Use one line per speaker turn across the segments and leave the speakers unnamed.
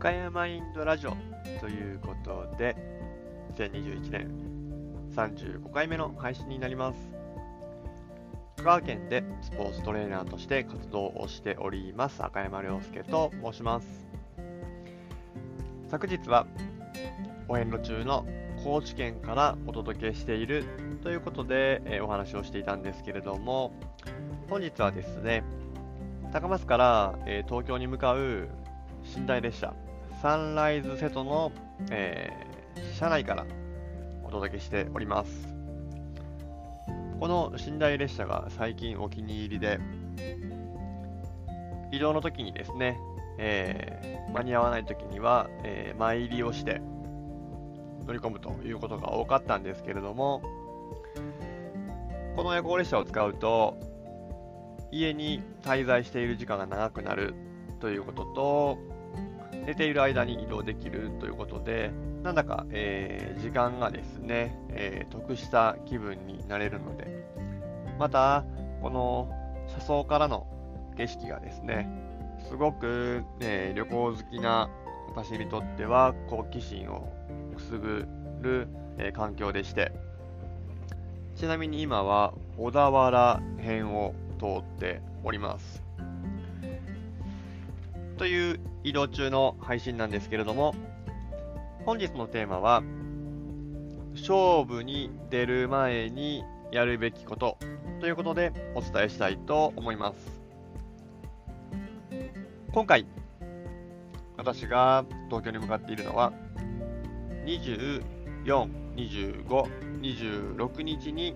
赤山インドラジオということで、2021年35回目の配信になります。香川県でスポーツトレーナーとして活動をしております赤山亮介と申します。昨日はお遍路中の高知県からお届けしているということで、え、お話をしていたんですけれども、本日はですね、高松から、え、東京に向かう寝台列車、サンライズ瀬戸の、えー、車内からお届けしております。この寝台列車が最近お気に入りで、移動の時にですね、えー、間に合わない時には、えー、前入りをして乗り込むということが多かったんですけれども、この夜行列車を使うと、家に滞在している時間が長くなるということと、寝ている間に移動できるということで、なんだか、えー、時間がですね、えー、得した気分になれるので、また、この車窓からの景色がですね、すごく、ね、旅行好きな私にとっては好奇心をくすぐる、えー、環境でして、ちなみに今は小田原編を通っております。という移動中の配信なんですけれども、本日のテーマは、勝負に出る前にやるべきことということでお伝えしたいと思います。今回、私が東京に向かっているのは、24、25、26日に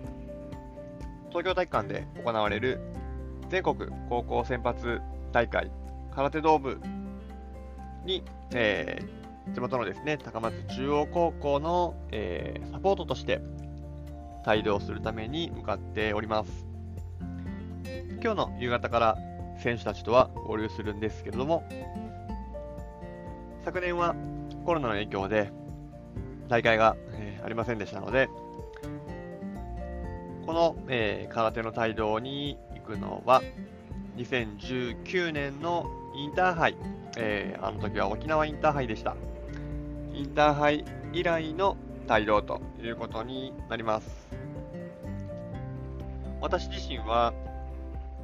東京体育館で行われる全国高校選抜大会空手道部に、えー、地元のですね、高松中央高校の、えー、サポートとして帯同するために向かっております。今日の夕方から選手たちとは合流するんですけれども、昨年はコロナの影響で大会が、えー、ありませんでしたので、この、えー、空手の帯同に行くのは、2019年のインターハイ、えー、あの時は沖縄インターハイでした。インターハイ以来の帯同ということになります。私自身は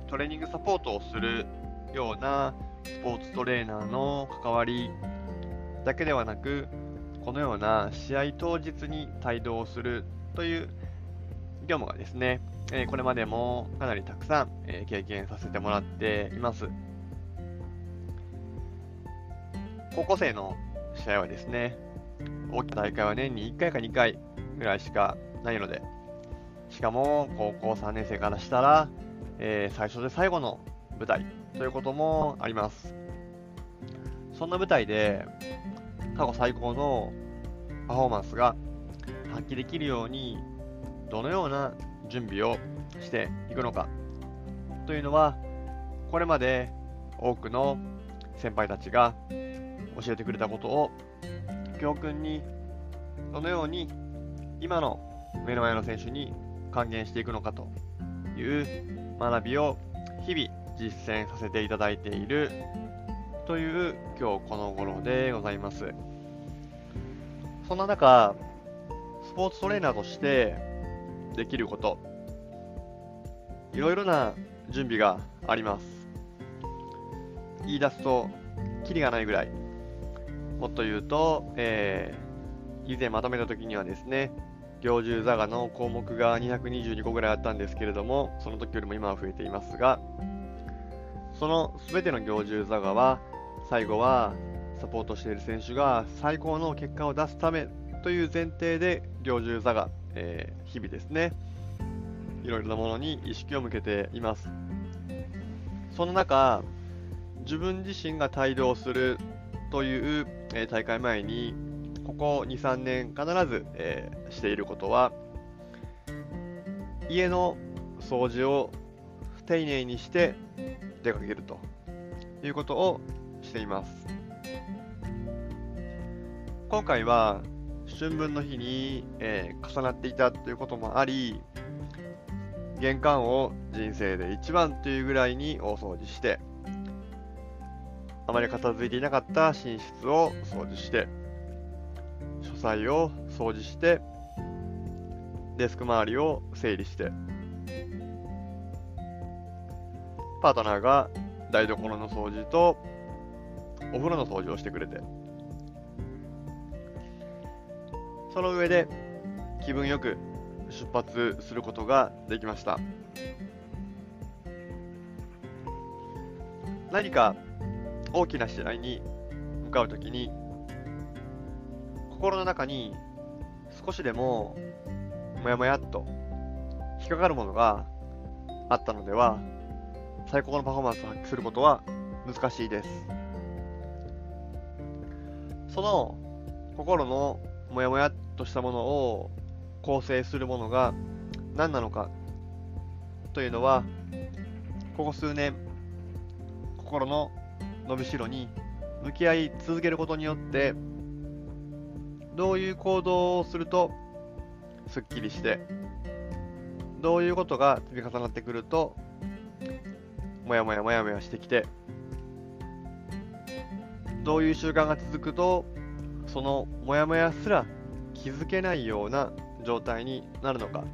トレーニングサポートをするようなスポーツトレーナーの関わりだけではなく、このような試合当日に帯同するという業務がですね、えこれまでもかなりたくさん、え経験させてもらっています。高校生の試合はですね、大きな大会は年に1回か2回ぐらいしかないので、しかも高校3年生からしたら、えー、最初で最後の舞台ということもあります。そんな舞台で過去最高のパフォーマンスが発揮できるようにどのような準備をしていくのかというのはこれまで多くの先輩たちが教えてくれたことを教訓にどのように今の目の前の選手に還元していくのかという学びを日々実践させていただいているという今日この頃でございます。そんな中、スポーツトレーナーとしてできること、いろいろな準備があります。言い出すと、キリがないぐらい。もっと言うと、えー、以前まとめた時にはですね、行獣座がの項目が222個ぐらいあったんですけれども、その時よりも今は増えていますが、その全ての行獣座がは、最後はサポートしている選手が最高の結果を出すためという前提で行獣座が、えー、日々ですね、いろいろなものに意識を向けています。その中、自分自身が帯同するという、え、大会前に、ここ2、3年必ず、えー、していることは、家の掃除を丁寧にして出かけるということをしています。今回は春分の日に、えー、重なっていたということもあり、玄関を人生で一番というぐらいに大掃除して、あまり片付いていなかった寝室を掃除して、書斎を掃除して、デスク周りを整理して、パートナーが台所の掃除とお風呂の掃除をしてくれて、その上で気分よく出発することができました。何か大きな試合に向かうときに心の中に少しでももやもやっと引っかかるものがあったのでは最高のパフォーマンスを発揮することは難しいです。その心のもやもやっとしたものを構成するものが何なのかというのはここ数年心の伸びしろに向き合い続けることによってどういう行動をするとすっきりしてどういうことが積み重なってくるともやもやもやもやしてきてどういう習慣が続くとそのもやもやすら気づけないような状態になるのか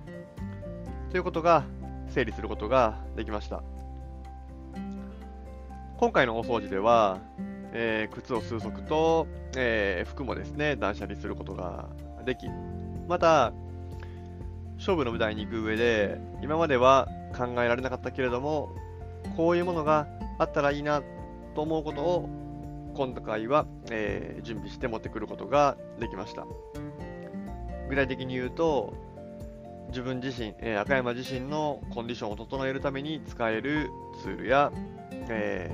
ということが整理することができました。今回の大掃除では、えー、靴を数足と、えー、服もですね、断捨離することができ、また、勝負の舞台に行く上で、今までは考えられなかったけれども、こういうものがあったらいいなと思うことを、今回は、えー、準備して持ってくることができました。具体的に言うと、自分自身、えー、赤山自身のコンディションを整えるために使えるツールや、え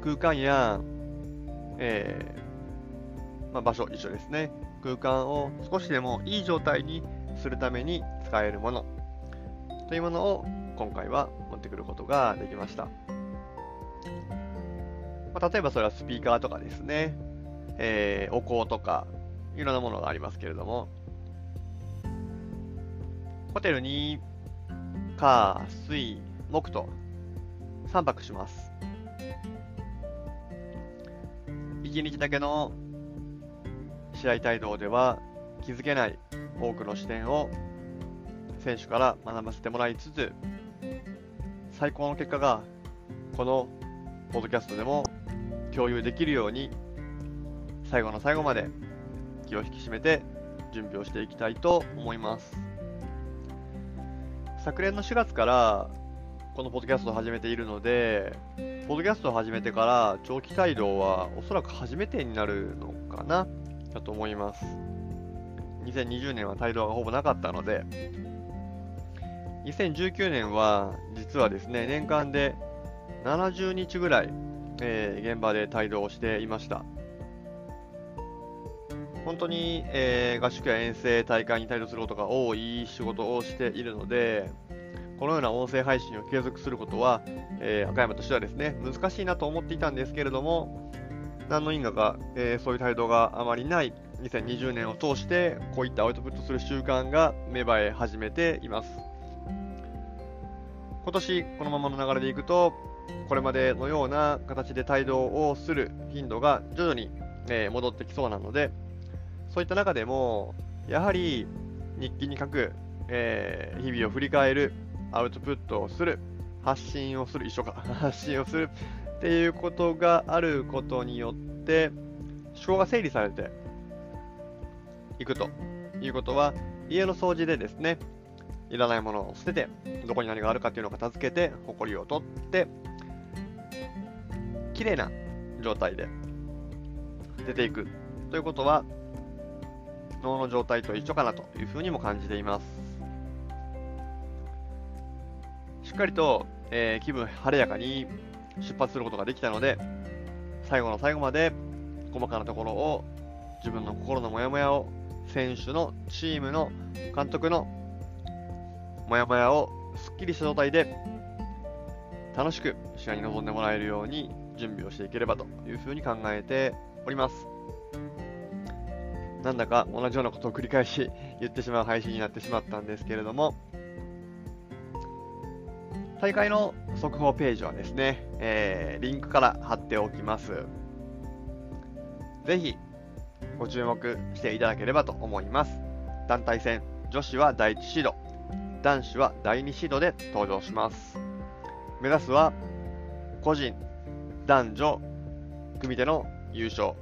ー、空間や、えー、まあ、場所一緒ですね。空間を少しでもいい状態にするために使えるものというものを今回は持ってくることができました。まあ、例えばそれはスピーカーとかですね、えー、お香とかいろんなものがありますけれども、ホテルに火、水、木と3泊します。1日だけの試合帯同では気づけない多くの視点を選手から学ばせてもらいつつ最高の結果がこのポッドキャストでも共有できるように最後の最後まで気を引き締めて準備をしていきたいと思います昨年の4月からこのポッドキャストを始めているので、ポッドキャストを始めてから長期帯同はおそらく初めてになるのかなだと思います。2020年は帯同がほぼなかったので、2019年は実はですね、年間で70日ぐらい、えー、現場で帯同していました。本当に、えー、合宿や遠征、大会に帯同することが多い仕事をしているので、このような音声配信を継続することは、えー、赤山としてはですね、難しいなと思っていたんですけれども、何の因果か、えー、そういう態度があまりない2020年を通して、こういったアウトプットする習慣が芽生え始めています。今年、このままの流れでいくと、これまでのような形で帯同をする頻度が徐々に、え、戻ってきそうなので、そういった中でも、やはり日記に書く、えー、日々を振り返る、アウトプットをする、発信をする、一緒か、発信をするっていうことがあることによって、思考が整理されていくということは、家の掃除でですね、いらないものを捨てて、どこに何があるかっていうのを片付けて、埃を取って、綺麗な状態で出ていくということは、脳の状態と一緒かなというふうにも感じています。しっかりと、えー、気分晴れやかに出発することができたので、最後の最後まで細かなところを自分の心のモヤモヤを選手のチームの監督のモヤモヤをすっきりした状態で楽しく試合に臨んでもらえるように準備をしていければというふうに考えております。なんだか同じようなことを繰り返し言ってしまう配信になってしまったんですけれども、大会の速報ページはですね、えー、リンクから貼っておきます。ぜひご注目していただければと思います。団体戦、女子は第1シード、男子は第2シードで登場します。目指すは個人、男女、組手の優勝、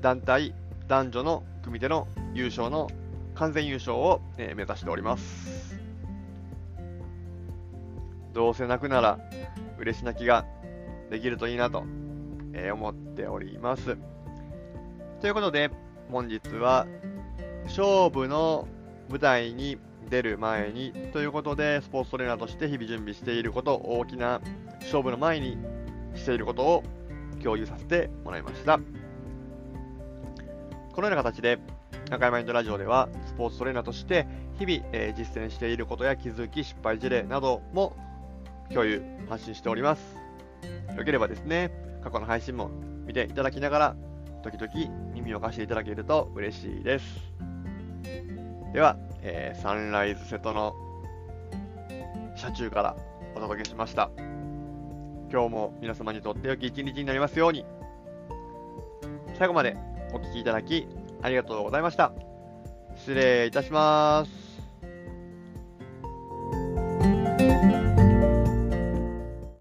団体、男女の組手の優勝の完全優勝を、え目指しております。どうせ泣くなら嬉し泣きができるといいなと、え思っております。ということで、本日は勝負の舞台に出る前にということで、スポーツトレーナーとして日々準備していること、大きな勝負の前にしていることを共有させてもらいました。このような形で、中山インドラジオでは、スポーツトレーナーとして日々、えー、実践していることや気づき、失敗事例なども共有、発信しております。よければですね、過去の配信も見ていただきながら、時々耳を貸していただけると嬉しいです。では、えー、サンライズ瀬戸の車中からお届けしました。今日も皆様にとって良き一日になりますように。最後までお聴きいただきありがとうございました。失礼いたします。